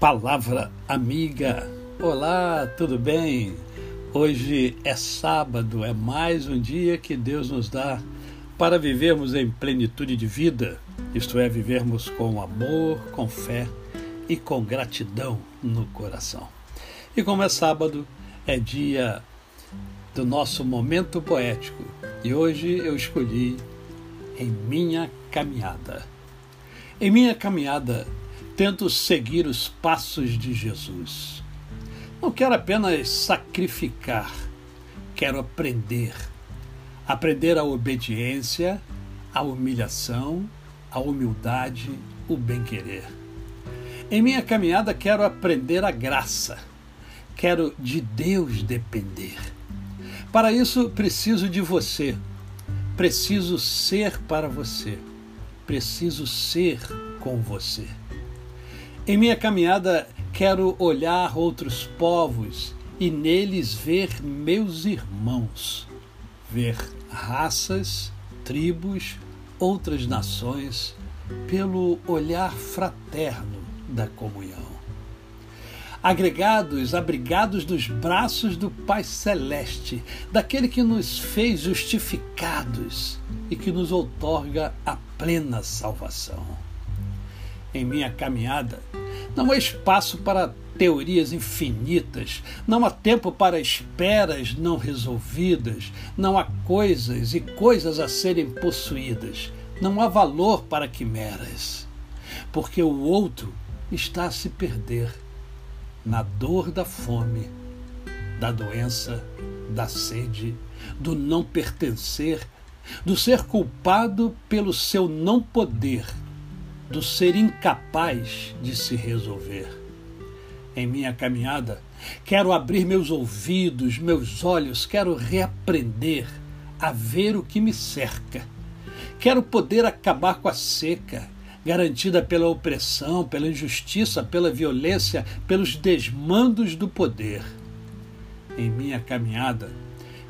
Palavra amiga. Olá, tudo bem? Hoje é sábado, é mais um dia que Deus nos dá para vivermos em plenitude de vida, isto é, vivermos com amor, com fé e com gratidão no coração. E como é sábado, é dia do nosso momento poético e hoje eu escolhi em minha caminhada. Em minha caminhada, tento seguir os passos de Jesus. Não quero apenas sacrificar, quero aprender. Aprender a obediência, a humilhação, a humildade, o bem-querer. Em minha caminhada, quero aprender a graça. Quero de Deus depender. Para isso, preciso de você. Preciso ser para você preciso ser com você. Em minha caminhada, quero olhar outros povos e neles ver meus irmãos, ver raças, tribos, outras nações, pelo olhar fraterno da comunhão. Agregados, abrigados dos braços do Pai Celeste, daquele que nos fez justificados e que nos outorga a plena salvação. Em minha caminhada, não há espaço para teorias infinitas, não há tempo para esperas não resolvidas, não há coisas e coisas a serem possuídas, não há valor para quimeras, porque o outro está a se perder na dor da fome, da doença, da sede, do não pertencer do ser culpado pelo seu não poder, do ser incapaz de se resolver. Em minha caminhada, quero abrir meus ouvidos, meus olhos, quero reaprender a ver o que me cerca. Quero poder acabar com a seca, garantida pela opressão, pela injustiça, pela violência, pelos desmandos do poder. Em minha caminhada,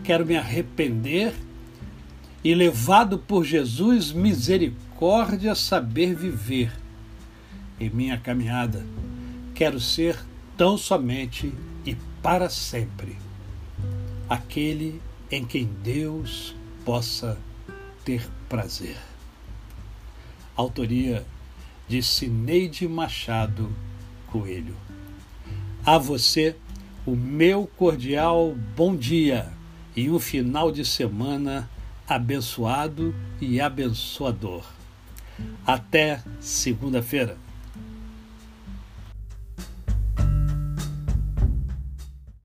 quero me arrepender e levado por Jesus misericórdia saber viver. Em minha caminhada, quero ser tão somente e para sempre aquele em quem Deus possa ter prazer. Autoria de Cineide Machado Coelho. A você, o meu cordial bom dia e um final de semana abençoado e abençoador. Até segunda-feira.